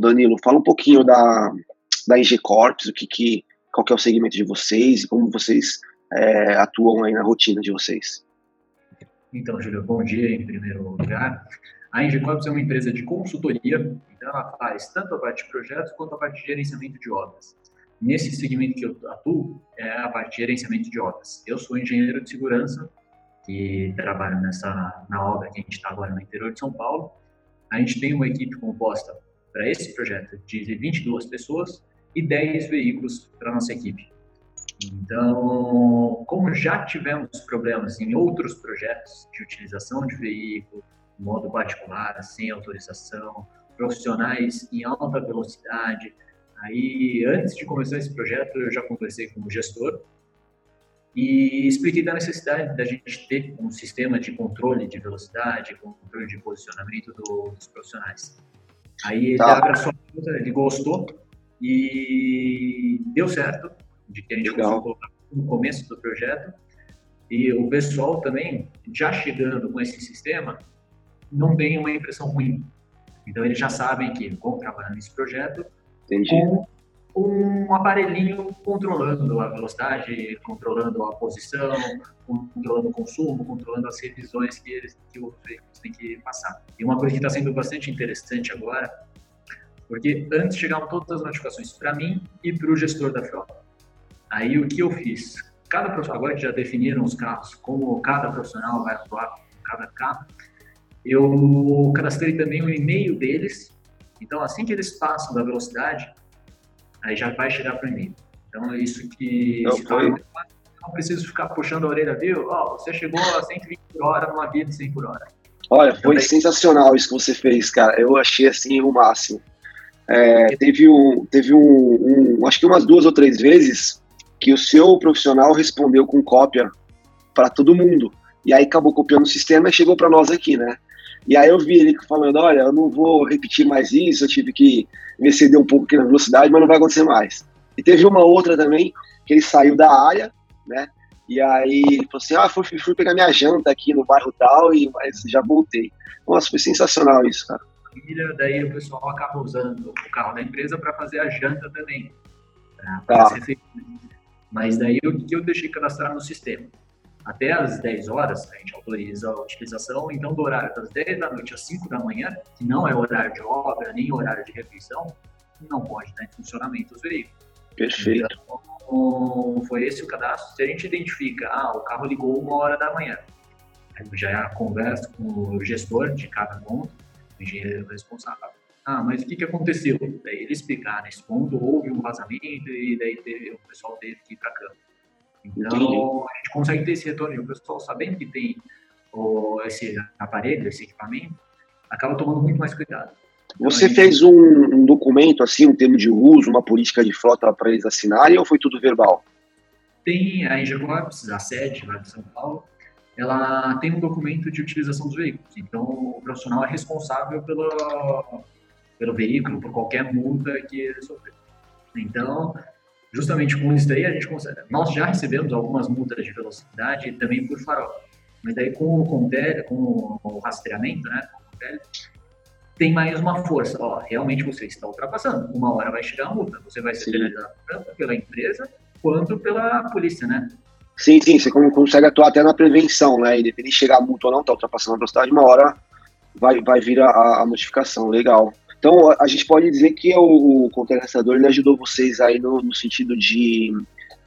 Danilo, fala um pouquinho da, da IG Corps, o que, que, qual que é o segmento de vocês e como vocês é, atuam aí na rotina de vocês. Então, Júlio, bom dia em primeiro lugar. A Engie Corps é uma empresa de consultoria, então ela faz tanto a parte de projetos quanto a parte de gerenciamento de obras. Nesse segmento que eu atuo é a parte de gerenciamento de obras. Eu sou engenheiro de segurança que trabalho nessa na obra que a gente está agora no interior de São Paulo. A gente tem uma equipe composta para esse projeto de 22 pessoas e 10 veículos para nossa equipe. Então, como já tivemos problemas em outros projetos de utilização de veículo, modo particular, sem autorização, profissionais em alta velocidade, aí antes de começar esse projeto eu já conversei com o gestor e expliquei da necessidade da gente ter um sistema de controle de velocidade, controle de posicionamento do, dos profissionais. Aí ele tá. abraçou, ele gostou e deu certo de que a gente Legal. conseguiu colocar no começo do projeto. E o pessoal também, já chegando com esse sistema, não tem uma impressão ruim. Então, eles já sabem que vão trabalhar nesse projeto Entendi. com um aparelhinho controlando a velocidade, controlando a posição, controlando o consumo, controlando as revisões que, eles, que os veículos têm que passar. E uma coisa que está sendo bastante interessante agora, porque antes chegavam todas as notificações para mim e para o gestor da frota. Aí o que eu fiz? Cada profissional, agora que já definiram os carros, como cada profissional vai atuar com cada carro, eu cadastrei também o e-mail deles. Então, assim que eles passam da velocidade, aí já vai chegar para e-mail. Então, é isso que. Não, foi. não preciso ficar puxando a orelha, viu? Ó, oh, você chegou a 120 por hora numa via de 100 por hora. Olha, foi então, sensacional isso que você fez, cara. Eu achei assim o máximo. É, teve um, teve um, um, acho que umas duas ou três vezes que o seu profissional respondeu com cópia para todo mundo. E aí acabou copiando o sistema e chegou para nós aqui, né? E aí eu vi ele falando, olha, eu não vou repetir mais isso, eu tive que me exceder um pouco aqui na velocidade, mas não vai acontecer mais. E teve uma outra também, que ele saiu da área, né? E aí ele falou assim, ah, fui, fui pegar minha janta aqui no bairro tal, e mas já voltei. Nossa, foi sensacional isso, cara. Daí o pessoal acaba usando o carro da empresa para fazer a janta também. Tá. Mas daí o que eu deixei cadastrar no sistema? Até às 10 horas a gente autoriza a utilização, então do horário das 10 da noite às 5 da manhã, que não é horário de obra, nem horário de refeição, não pode estar em funcionamento os veículos. Perfeito. Então, foi esse o cadastro. Se a gente identifica, ah, o carro ligou uma hora da manhã, aí já conversa com o gestor de cada ponto, o engenheiro responsável ah, mas o que, que aconteceu? Daí ele explicar, nesse ponto houve um vazamento e daí teve, o pessoal teve que ir para campo. Então, Entendi. a gente consegue ter esse retorno e o pessoal sabendo que tem o, esse aparelho, esse equipamento, acaba tomando muito mais cuidado. Então, Você gente... fez um, um, documento, assim, um termo de uso, uma política de frota para eles assinarem ou foi tudo verbal? Tem a Engecorps, a sede lá de São Paulo, ela tem um documento de utilização dos veículos. Então, o profissional é responsável pela, pelo veículo, por qualquer multa que ele sofreu. Então, justamente com isso daí, a gente consegue. Nós já recebemos algumas multas de velocidade também por farol, mas daí com o, Contele, com o rastreamento, né, tem mais uma força. Ó, realmente você está ultrapassando. Uma hora vai chegar a multa. Você vai ser penalizado tanto pela empresa quanto pela polícia, né? Sim, sim, você consegue atuar até na prevenção, né? Independente de chegar a multa ou não, tá ultrapassando a velocidade, uma hora vai, vai vir a, a notificação. Legal. Então, a gente pode dizer que o, o contrarrestador ele ajudou vocês aí no, no sentido de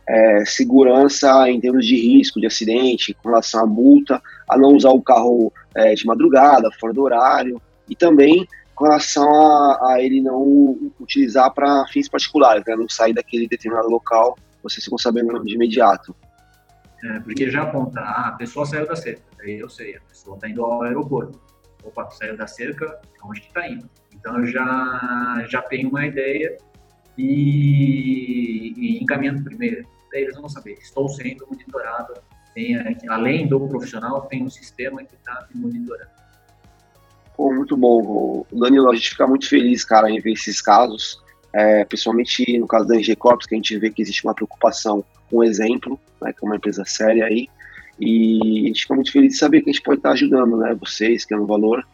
é, segurança em termos de risco de acidente, com relação à multa, a não usar o carro é, de madrugada, fora do horário, e também com relação a, a ele não utilizar para fins particulares, né, não sair daquele determinado local, vocês ficam sabendo de imediato. É, porque já aponta, ah, a pessoa saiu da cerca, aí eu sei, a pessoa está indo ao aeroporto. Opa, saiu da cerca, onde que está indo? Então eu já, já tenho uma ideia e, e encaminhando primeiro. Daí eles vão saber, estou sendo monitorado, tem, além do profissional, tem um sistema que está me monitorando. Pô, muito bom, Danilo, a gente fica muito feliz, cara, em ver esses casos, é, principalmente no caso da NG Corps, que a gente vê que existe uma preocupação um exemplo, né, que é uma empresa séria aí, e a gente fica muito feliz de saber que a gente pode estar ajudando, né, vocês, que é um valor,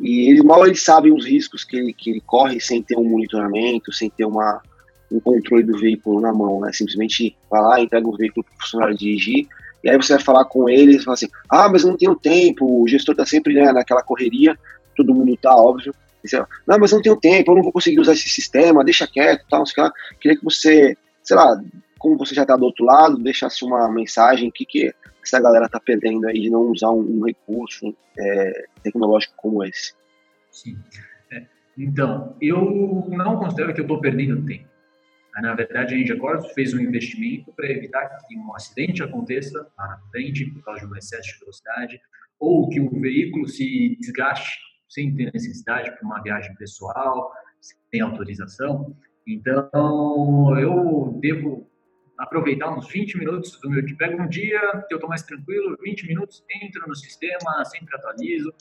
E eles mal eles sabem os riscos que ele, que ele corre sem ter um monitoramento, sem ter uma, um controle do veículo na mão, né? Simplesmente vai lá, entrega o veículo para o funcionário dirigir, e aí você vai falar com eles, fala assim, ah, mas não tenho tempo, o gestor está sempre né, naquela correria, todo mundo tá, óbvio. Você, não, mas não tenho tempo, eu não vou conseguir usar esse sistema, deixa quieto, tal, sei lá. Queria que você, sei lá, como você já está do outro lado, deixasse uma mensagem, que, que essa galera está perdendo aí de não usar um, um recurso é, tecnológico como esse. Sim. É, então, eu não considero que eu estou perdendo tempo. Na verdade, a Indiacors fez um investimento para evitar que um acidente aconteça lá na frente por causa de um excesso de velocidade ou que o veículo se desgaste sem ter necessidade para uma viagem pessoal, sem autorização. Então, eu devo aproveitar uns 20 minutos do meu dia. Pego um dia que eu estou mais tranquilo, 20 minutos, entro no sistema, sempre atualizo,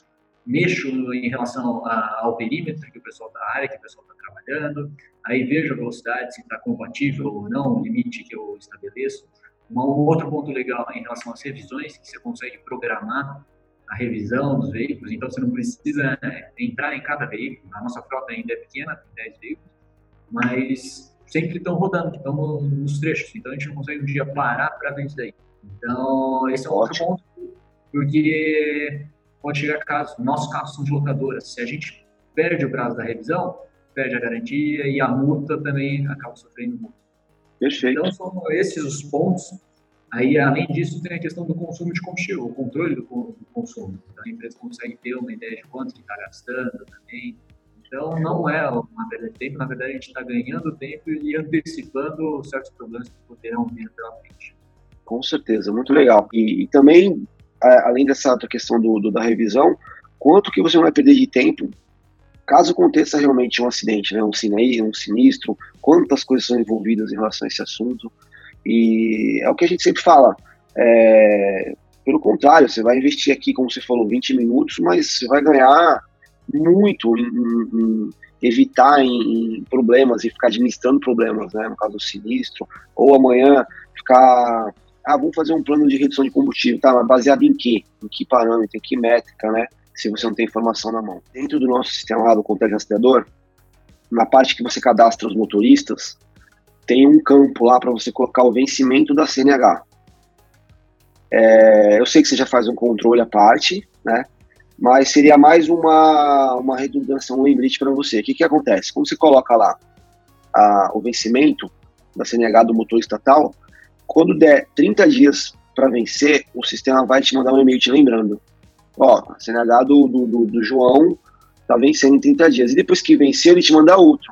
mexo em relação ao perímetro que o pessoal da área, que o pessoal está trabalhando, aí vejo a velocidade, se está compatível ou não, o limite que eu estabeleço. Um outro ponto legal em relação às revisões, que você consegue programar a revisão dos veículos, então você não precisa né, entrar em cada veículo. A nossa frota ainda é pequena, tem 10 veículos, mas sempre estão rodando, estão nos trechos, então a gente não consegue um dia parar para ver isso daí. Então, esse é um outro ponto, porque pode chegar caso, nossos carros são de locadoras, se a gente perde o prazo da revisão, perde a garantia e a multa também acaba sofrendo multa. Perfeito. Então, são esses os pontos. Aí, além disso, tem a questão do consumo de combustível, o controle do, consumo. Então, a empresa consegue ter uma ideia de quanto que está gastando também, então, não é uma perda de tempo, na verdade, a gente está ganhando tempo e antecipando certos problemas que poderão vir pela frente. Com certeza, muito legal. E, e também, além dessa questão do, do, da revisão, quanto que você vai perder de tempo caso aconteça realmente um acidente, né, um, sinei, um sinistro, quantas coisas são envolvidas em relação a esse assunto. E é o que a gente sempre fala. É, pelo contrário, você vai investir aqui, como você falou, 20 minutos, mas você vai ganhar muito em, em evitar em, em, problemas e ficar administrando problemas, né? No caso do sinistro, ou amanhã ficar, ah, vamos fazer um plano de redução de combustível, tá? Mas baseado em quê? Em que parâmetro, em que métrica, né? Se você não tem informação na mão. Dentro do nosso sistema lá do controle na parte que você cadastra os motoristas, tem um campo lá para você colocar o vencimento da CNH. É, eu sei que você já faz um controle à parte, né? Mas seria mais uma, uma redundância, um lembrete para você. O que, que acontece? Quando você coloca lá a, o vencimento da CNH do motor estatal, quando der 30 dias para vencer, o sistema vai te mandar um e-mail te lembrando. Ó, a CNH do, do, do, do João está vencendo em 30 dias. E depois que vencer, ele te manda outro.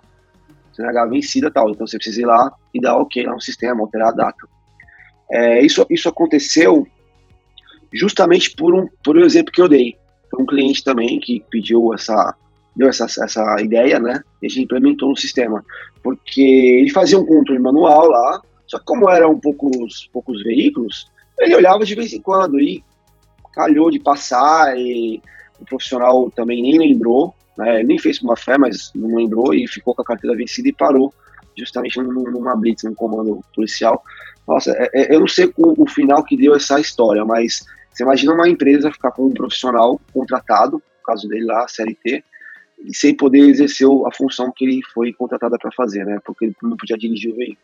CNH vencida tal. Então você precisa ir lá e dar ok lá no sistema, alterar a data. É, isso, isso aconteceu justamente por um, por um exemplo que eu dei um cliente também que pediu essa, deu essa, essa ideia, né? E a gente implementou no sistema. Porque ele fazia um controle manual lá, só que como eram poucos, poucos veículos, ele olhava de vez em quando e calhou de passar e o profissional também nem lembrou, né? nem fez uma fé, mas não lembrou e ficou com a carteira vencida e parou justamente numa blitz, num comando policial. Nossa, é, é, eu não sei o, o final que deu essa história, mas você imagina uma empresa ficar com um profissional contratado, no caso dele lá, CLT, e sem poder exercer a função que ele foi contratado para fazer, né? Porque ele não podia dirigir o veículo.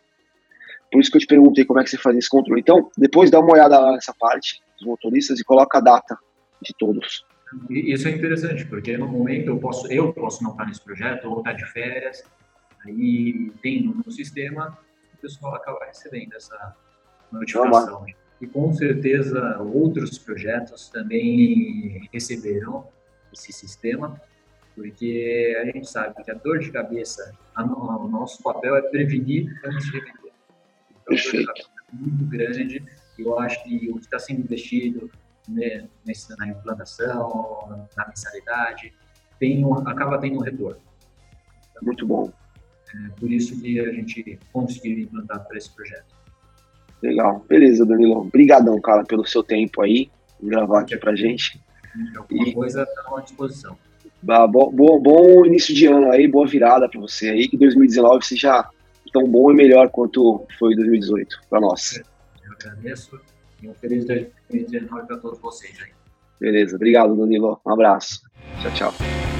Por isso que eu te perguntei como é que você faz esse controle. Então, depois dá uma olhada lá nessa parte dos motoristas e coloca a data de todos. Isso é interessante, porque no momento eu posso, eu posso não estar nesse projeto ou estar de férias, aí tem no sistema, o pessoal acaba recebendo essa notificação. Não, e com certeza outros projetos também receberão esse sistema, porque a gente sabe que a dor de cabeça, a, o nosso papel é prevenir antes de remeter. Então, a dor de cabeça é muito grande, e eu acho que o que está sendo investido né, nesse, na implantação, na mensalidade, tem acaba tendo um retorno. Então, muito bom. É por isso que a gente conseguiu implantar para esse projeto. Legal. Beleza, Danilão. Obrigadão, cara, pelo seu tempo aí, gravar aqui pra gente. Alguma e... coisa tá à disposição. Bah, bom, bom, bom, início de ano aí, boa virada para você aí, que 2019 seja tão bom e melhor quanto foi 2018 para nós. Eu agradeço e um feliz 2019 para todos vocês aí. Beleza, obrigado, Danilo. Um abraço. Tchau, tchau.